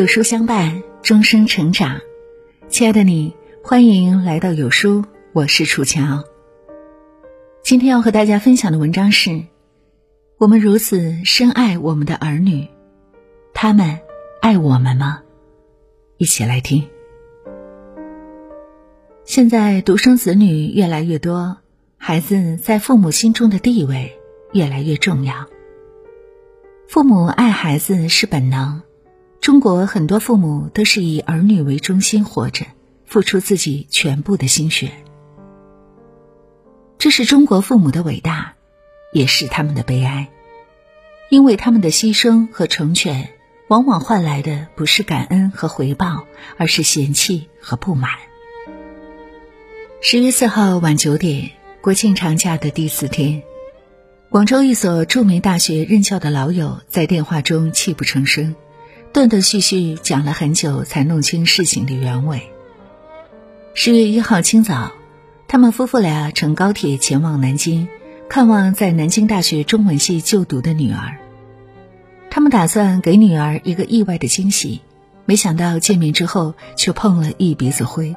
有书相伴，终生成长。亲爱的你，欢迎来到有书，我是楚乔。今天要和大家分享的文章是：我们如此深爱我们的儿女，他们爱我们吗？一起来听。现在独生子女越来越多，孩子在父母心中的地位越来越重要。父母爱孩子是本能，中国很多父母都是以儿女为中心活着，付出自己全部的心血。这是中国父母的伟大，也是他们的悲哀，因为他们的牺牲和成全，往往换来的不是感恩和回报，而是嫌弃和不满。十月四号晚九点，国庆长假的第四天。广州一所著名大学任教的老友在电话中泣不成声，断断续续讲了很久，才弄清事情的原委。十月一号清早，他们夫妇俩乘高铁前往南京，看望在南京大学中文系就读的女儿。他们打算给女儿一个意外的惊喜，没想到见面之后却碰了一鼻子灰。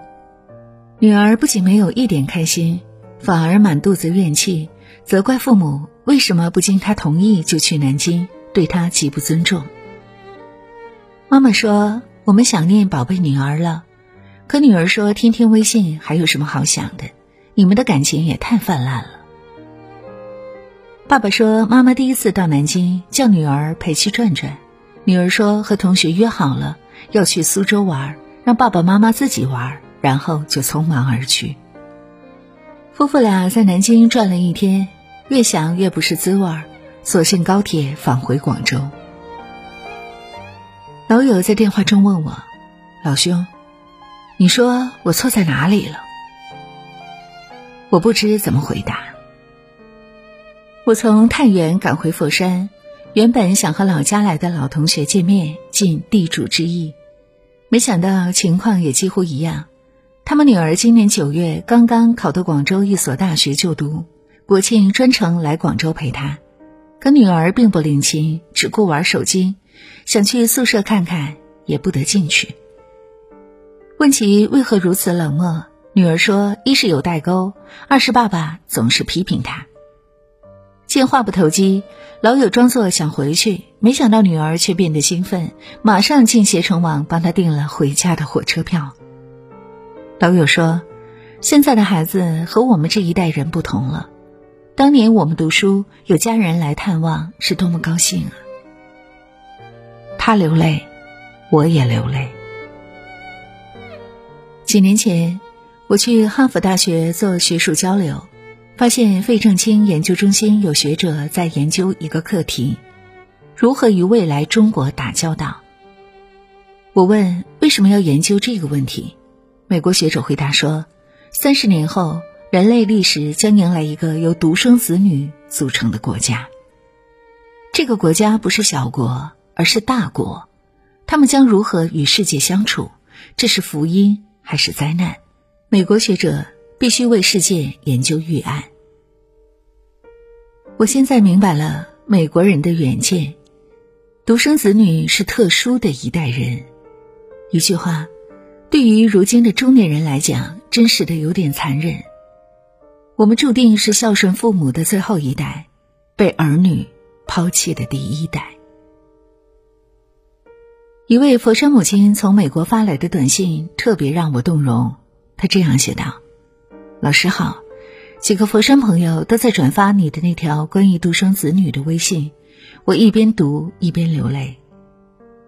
女儿不仅没有一点开心，反而满肚子怨气，责怪父母。为什么不经她同意就去南京？对她极不尊重。妈妈说：“我们想念宝贝女儿了。”可女儿说：“天天微信还有什么好想的？你们的感情也太泛滥了。”爸爸说：“妈妈第一次到南京，叫女儿陪去转转。”女儿说：“和同学约好了要去苏州玩，让爸爸妈妈自己玩。”然后就匆忙而去。夫妇俩在南京转了一天。越想越不是滋味儿，索性高铁返回广州。老友在电话中问我：“老兄，你说我错在哪里了？”我不知怎么回答。我从太原赶回佛山，原本想和老家来的老同学见面，尽地主之谊，没想到情况也几乎一样。他们女儿今年九月刚刚考到广州一所大学就读。国庆专程来广州陪他，可女儿并不领情，只顾玩手机，想去宿舍看看也不得进去。问其为何如此冷漠，女儿说：一是有代沟，二是爸爸总是批评他。见话不投机，老友装作想回去，没想到女儿却变得兴奋，马上进携程网帮他订了回家的火车票。老友说：现在的孩子和我们这一代人不同了。当年我们读书，有家人来探望，是多么高兴啊！他流泪，我也流泪。几年前，我去哈佛大学做学术交流，发现费正清研究中心有学者在研究一个课题：如何与未来中国打交道。我问为什么要研究这个问题，美国学者回答说：三十年后。人类历史将迎来一个由独生子女组成的国家。这个国家不是小国，而是大国。他们将如何与世界相处？这是福音还是灾难？美国学者必须为世界研究预案。我现在明白了美国人的远见：独生子女是特殊的一代人。一句话，对于如今的中年人来讲，真实的有点残忍。我们注定是孝顺父母的最后一代，被儿女抛弃的第一代。一位佛山母亲从美国发来的短信特别让我动容，她这样写道：“老师好，几个佛山朋友都在转发你的那条关于独生子女的微信，我一边读一边流泪。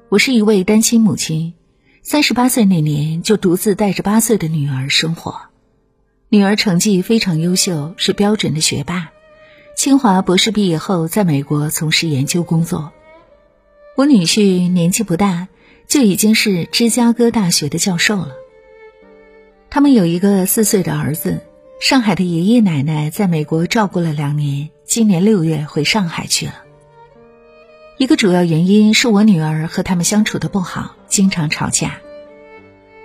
我是一位单亲母亲，三十八岁那年就独自带着八岁的女儿生活。”女儿成绩非常优秀，是标准的学霸。清华博士毕业后，在美国从事研究工作。我女婿年纪不大，就已经是芝加哥大学的教授了。他们有一个四岁的儿子。上海的爷爷奶奶在美国照顾了两年，今年六月回上海去了。一个主要原因是我女儿和他们相处的不好，经常吵架。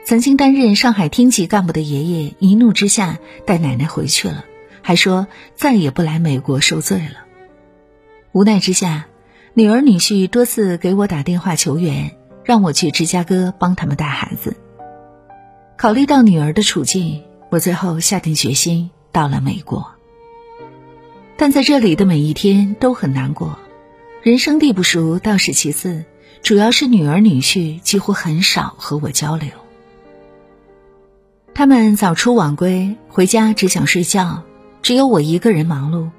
曾经担任上海厅级干部的爷爷一怒之下带奶奶回去了，还说再也不来美国受罪了。无奈之下，女儿女婿多次给我打电话求援，让我去芝加哥帮他们带孩子。考虑到女儿的处境，我最后下定决心到了美国。但在这里的每一天都很难过，人生地不熟倒是其次，主要是女儿女婿几乎很少和我交流。他们早出晚归，回家只想睡觉，只有我一个人忙碌，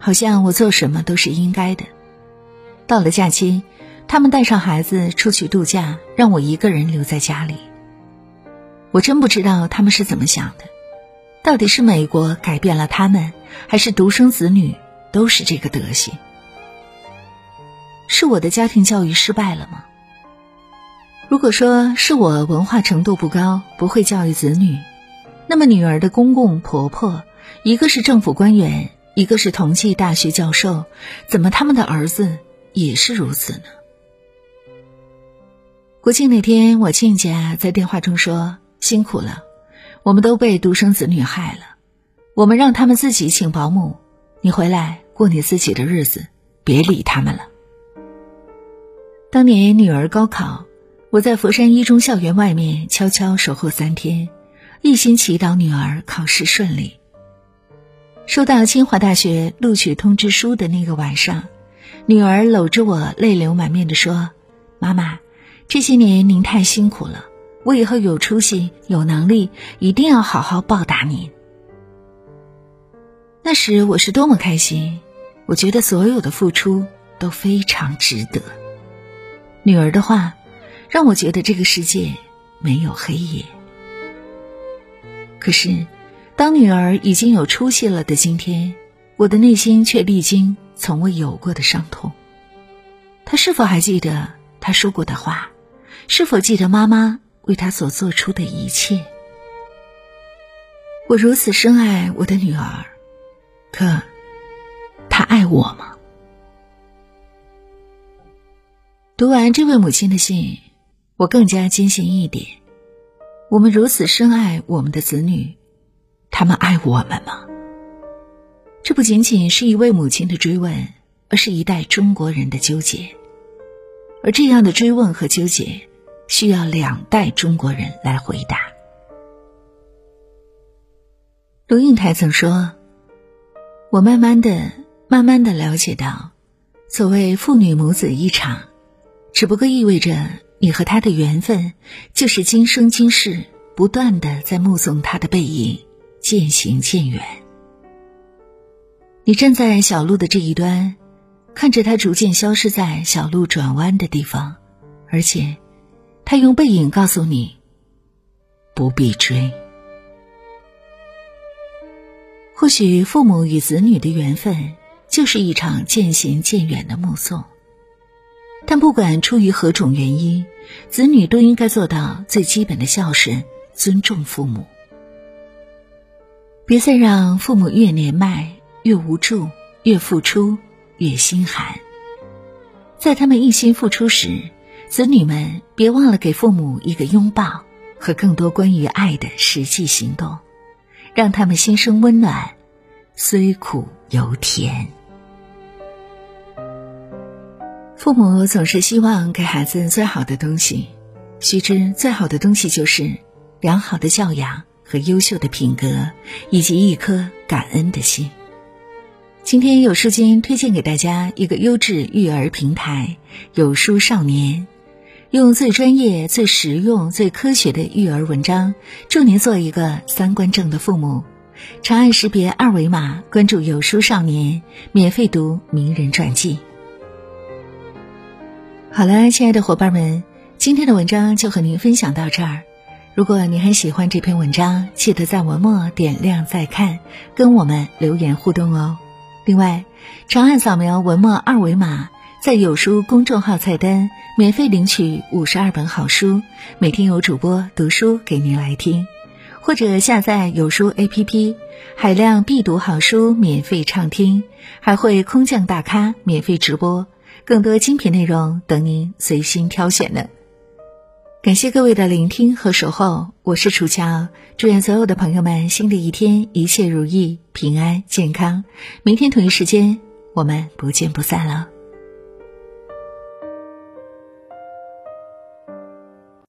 好像我做什么都是应该的。到了假期，他们带上孩子出去度假，让我一个人留在家里。我真不知道他们是怎么想的，到底是美国改变了他们？还是独生子女都是这个德行？是我的家庭教育失败了吗？如果说是我文化程度不高，不会教育子女，那么女儿的公公婆婆，一个是政府官员，一个是同济大学教授，怎么他们的儿子也是如此呢？国庆那天，我亲家在电话中说：“辛苦了，我们都被独生子女害了。”我们让他们自己请保姆，你回来过你自己的日子，别理他们了。当年女儿高考，我在佛山一中校园外面悄悄守候三天，一心祈祷女儿考试顺利。收到清华大学录取通知书的那个晚上，女儿搂着我泪流满面的说：“妈妈，这些年您太辛苦了，我以后有出息、有能力，一定要好好报答您。”那时我是多么开心，我觉得所有的付出都非常值得。女儿的话，让我觉得这个世界没有黑夜。可是，当女儿已经有出息了的今天，我的内心却历经从未有过的伤痛。他是否还记得他说过的话？是否记得妈妈为他所做出的一切？我如此深爱我的女儿。可，他爱我吗？读完这位母亲的信，我更加坚信一点：我们如此深爱我们的子女，他们爱我们吗？这不仅仅是一位母亲的追问，而是一代中国人的纠结。而这样的追问和纠结，需要两代中国人来回答。龙应台曾说。我慢慢的、慢慢的了解到，所谓父女母子一场，只不过意味着你和他的缘分，就是今生今世不断的在目送他的背影渐行渐远。你站在小路的这一端，看着他逐渐消失在小路转弯的地方，而且，他用背影告诉你，不必追。或许父母与子女的缘分就是一场渐行渐远的目送，但不管出于何种原因，子女都应该做到最基本的孝顺，尊重父母。别再让父母越年迈越无助，越付出越心寒。在他们一心付出时，子女们别忘了给父母一个拥抱和更多关于爱的实际行动。让他们心生温暖，虽苦犹甜。父母总是希望给孩子最好的东西，须知最好的东西就是良好的教养和优秀的品格，以及一颗感恩的心。今天有书君推荐给大家一个优质育儿平台——有书少年。用最专业、最实用、最科学的育儿文章，助您做一个三观正的父母。长按识别二维码关注“有书少年”，免费读名人传记。好了，亲爱的伙伴们，今天的文章就和您分享到这儿。如果您很喜欢这篇文章，记得在文末点亮再看，跟我们留言互动哦。另外，长按扫描文末二维码。在有书公众号菜单免费领取五十二本好书，每天有主播读书给您来听，或者下载有书 APP，海量必读好书免费畅听，还会空降大咖免费直播，更多精品内容等您随心挑选呢。感谢各位的聆听和守候，我是楚乔，祝愿所有的朋友们新的一天一切如意、平安健康。明天同一时间，我们不见不散了。